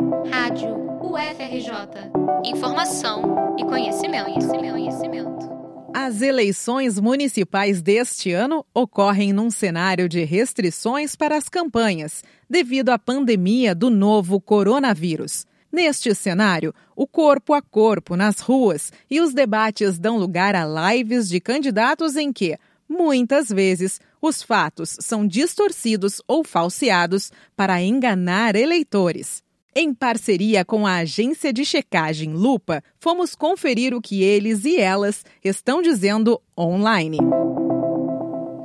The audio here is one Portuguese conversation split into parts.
Rádio UFRJ. Informação e conhecimento, conhecimento, conhecimento. As eleições municipais deste ano ocorrem num cenário de restrições para as campanhas, devido à pandemia do novo coronavírus. Neste cenário, o corpo a corpo nas ruas e os debates dão lugar a lives de candidatos em que, muitas vezes, os fatos são distorcidos ou falseados para enganar eleitores. Em parceria com a agência de checagem Lupa, fomos conferir o que eles e elas estão dizendo online.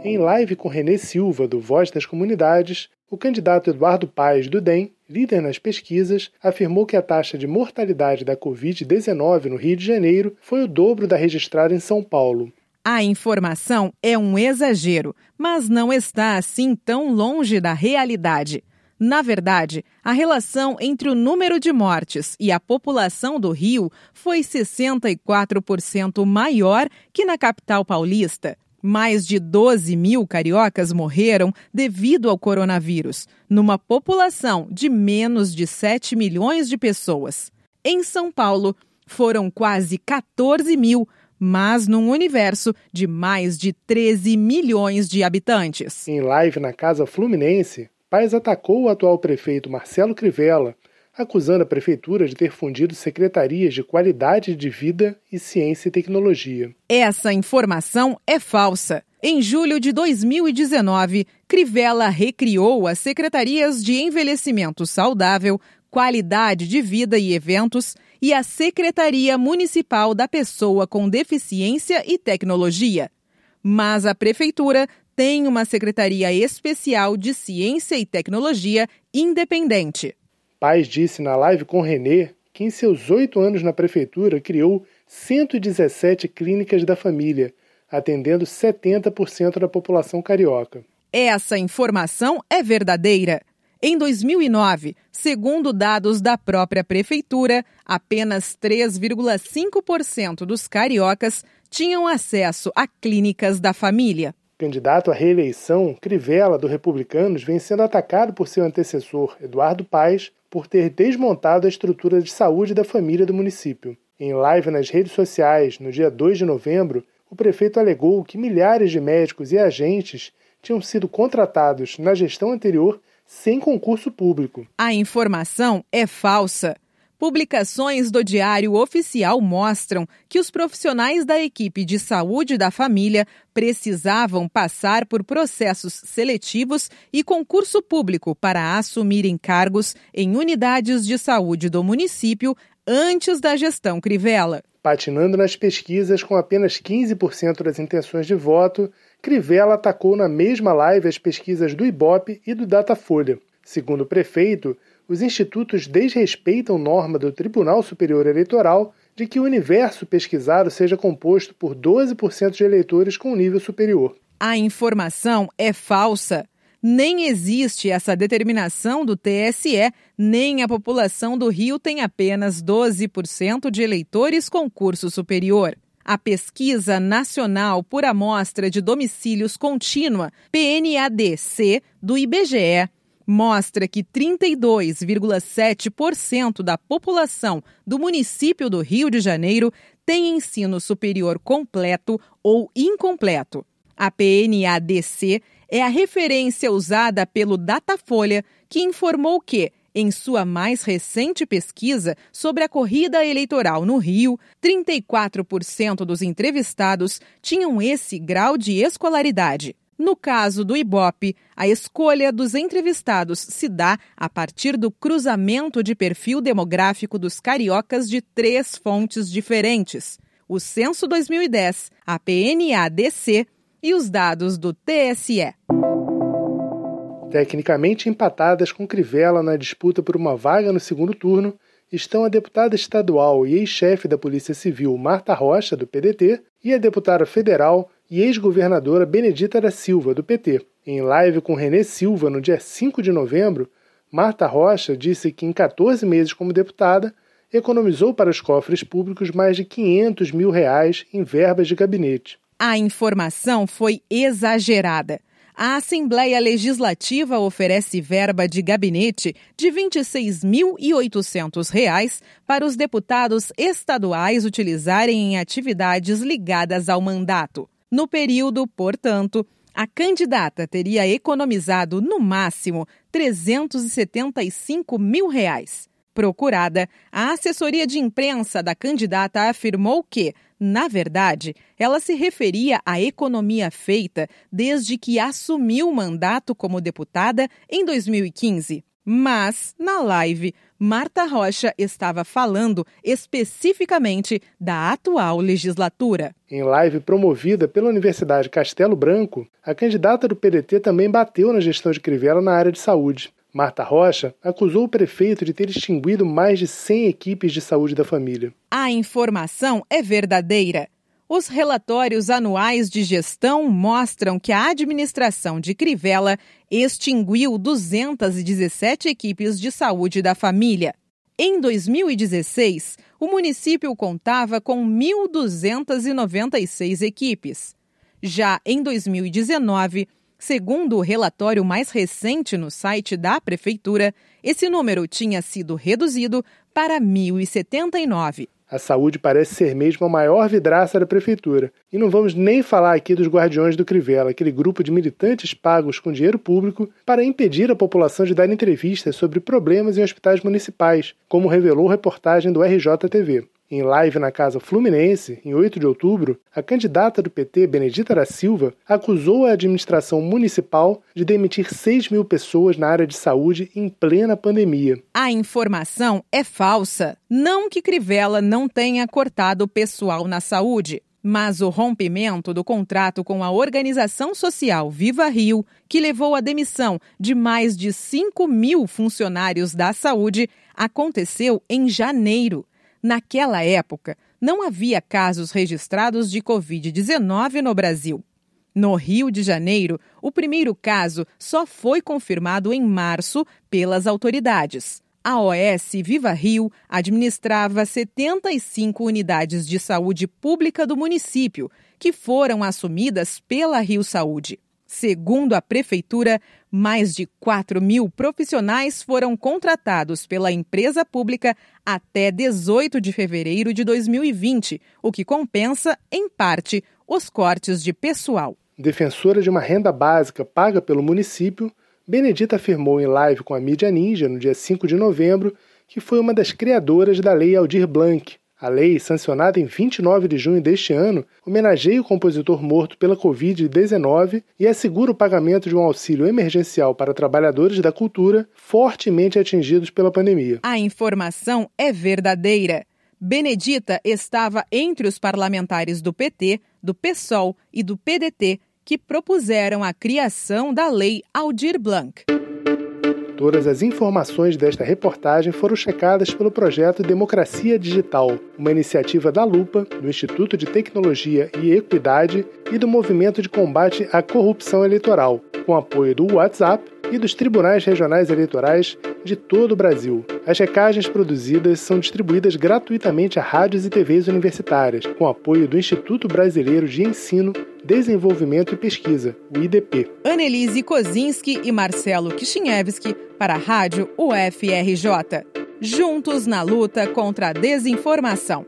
Em live com Renê Silva, do Voz das Comunidades, o candidato Eduardo Paes, do DEM, líder nas pesquisas, afirmou que a taxa de mortalidade da Covid-19 no Rio de Janeiro foi o dobro da registrada em São Paulo. A informação é um exagero, mas não está assim tão longe da realidade. Na verdade, a relação entre o número de mortes e a população do Rio foi 64% maior que na capital paulista. Mais de 12 mil cariocas morreram devido ao coronavírus, numa população de menos de 7 milhões de pessoas. Em São Paulo, foram quase 14 mil, mas num universo de mais de 13 milhões de habitantes. Em live na Casa Fluminense, Paz atacou o atual prefeito Marcelo Crivella, acusando a prefeitura de ter fundido secretarias de qualidade de vida e ciência e tecnologia. Essa informação é falsa. Em julho de 2019, Crivella recriou as secretarias de envelhecimento saudável, qualidade de vida e eventos e a Secretaria Municipal da Pessoa com Deficiência e Tecnologia. Mas a Prefeitura tem uma Secretaria Especial de Ciência e Tecnologia independente. Paz disse na live com Renê que em seus oito anos na Prefeitura criou 117 clínicas da família, atendendo 70% da população carioca. Essa informação é verdadeira. Em 2009, segundo dados da própria prefeitura, apenas 3,5% dos cariocas tinham acesso a clínicas da família. Candidato à reeleição, Crivella, do Republicanos, vem sendo atacado por seu antecessor, Eduardo Paes, por ter desmontado a estrutura de saúde da família do município. Em live nas redes sociais, no dia 2 de novembro, o prefeito alegou que milhares de médicos e agentes tinham sido contratados na gestão anterior sem concurso público. A informação é falsa. Publicações do Diário Oficial mostram que os profissionais da equipe de saúde da família precisavam passar por processos seletivos e concurso público para assumirem cargos em unidades de saúde do município antes da gestão Crivella. Patinando nas pesquisas com apenas 15% das intenções de voto, Crivella atacou na mesma live as pesquisas do Ibope e do Datafolha. Segundo o prefeito, os institutos desrespeitam norma do Tribunal Superior Eleitoral de que o universo pesquisado seja composto por 12% de eleitores com nível superior. A informação é falsa. Nem existe essa determinação do TSE, nem a população do Rio tem apenas 12% de eleitores com curso superior. A Pesquisa Nacional por Amostra de Domicílios Contínua, PNADC, do IBGE, mostra que 32,7% da população do município do Rio de Janeiro tem ensino superior completo ou incompleto. A PNADC é a referência usada pelo Datafolha, que informou que, em sua mais recente pesquisa sobre a corrida eleitoral no Rio, 34% dos entrevistados tinham esse grau de escolaridade. No caso do Ibope, a escolha dos entrevistados se dá a partir do cruzamento de perfil demográfico dos cariocas de três fontes diferentes: o Censo 2010, a PNADC e os dados do TSE. Tecnicamente empatadas com Crivella na disputa por uma vaga no segundo turno, estão a deputada estadual e ex-chefe da Polícia Civil Marta Rocha, do PDT, e a deputada federal e ex-governadora Benedita da Silva, do PT. Em live com Renê Silva no dia 5 de novembro, Marta Rocha disse que em 14 meses como deputada, economizou para os cofres públicos mais de 500 mil reais em verbas de gabinete. A informação foi exagerada. a Assembleia Legislativa oferece verba de gabinete de R$ 26.800 para os deputados estaduais utilizarem em atividades ligadas ao mandato. No período, portanto, a candidata teria economizado no máximo 375 mil reais. Procurada, a assessoria de imprensa da candidata afirmou que, na verdade, ela se referia à economia feita desde que assumiu o mandato como deputada em 2015. Mas, na live, Marta Rocha estava falando especificamente da atual legislatura. Em live promovida pela Universidade Castelo Branco, a candidata do PDT também bateu na gestão de Crivella na área de saúde. Marta Rocha acusou o prefeito de ter extinguido mais de 100 equipes de saúde da família. A informação é verdadeira. Os relatórios anuais de gestão mostram que a administração de Crivella extinguiu 217 equipes de saúde da família. Em 2016, o município contava com 1.296 equipes. Já em 2019, Segundo o relatório mais recente no site da Prefeitura, esse número tinha sido reduzido para 1.079. A saúde parece ser mesmo a maior vidraça da prefeitura. E não vamos nem falar aqui dos Guardiões do Crivella, aquele grupo de militantes pagos com dinheiro público para impedir a população de dar entrevistas sobre problemas em hospitais municipais, como revelou reportagem do RJTV. Em live na Casa Fluminense, em 8 de outubro, a candidata do PT, Benedita da Silva, acusou a administração municipal de demitir 6 mil pessoas na área de saúde em plena pandemia. A informação é falsa. Não que Crivella não tenha cortado o pessoal na saúde. Mas o rompimento do contrato com a organização social Viva Rio, que levou à demissão de mais de 5 mil funcionários da saúde, aconteceu em janeiro. Naquela época, não havia casos registrados de Covid-19 no Brasil. No Rio de Janeiro, o primeiro caso só foi confirmado em março pelas autoridades. A OS Viva Rio administrava 75 unidades de saúde pública do município, que foram assumidas pela Rio Saúde. Segundo a Prefeitura, mais de 4 mil profissionais foram contratados pela empresa pública até 18 de fevereiro de 2020, o que compensa, em parte, os cortes de pessoal. Defensora de uma renda básica paga pelo município, Benedita afirmou em live com a mídia Ninja no dia 5 de novembro que foi uma das criadoras da Lei Aldir Blanc, a lei, sancionada em 29 de junho deste ano, homenageia o compositor morto pela Covid-19 e assegura o pagamento de um auxílio emergencial para trabalhadores da cultura fortemente atingidos pela pandemia. A informação é verdadeira. Benedita estava entre os parlamentares do PT, do PSOL e do PDT que propuseram a criação da Lei Aldir Blanc. Todas as informações desta reportagem foram checadas pelo projeto Democracia Digital, uma iniciativa da Lupa, do Instituto de Tecnologia e Equidade e do Movimento de Combate à Corrupção Eleitoral, com apoio do WhatsApp e dos tribunais regionais eleitorais de todo o Brasil. As checagens produzidas são distribuídas gratuitamente a rádios e TVs universitárias, com apoio do Instituto Brasileiro de Ensino, Desenvolvimento e Pesquisa, o IDP. Annelise Kozinski e Marcelo Kishinevski para a Rádio UFRJ. Juntos na luta contra a desinformação.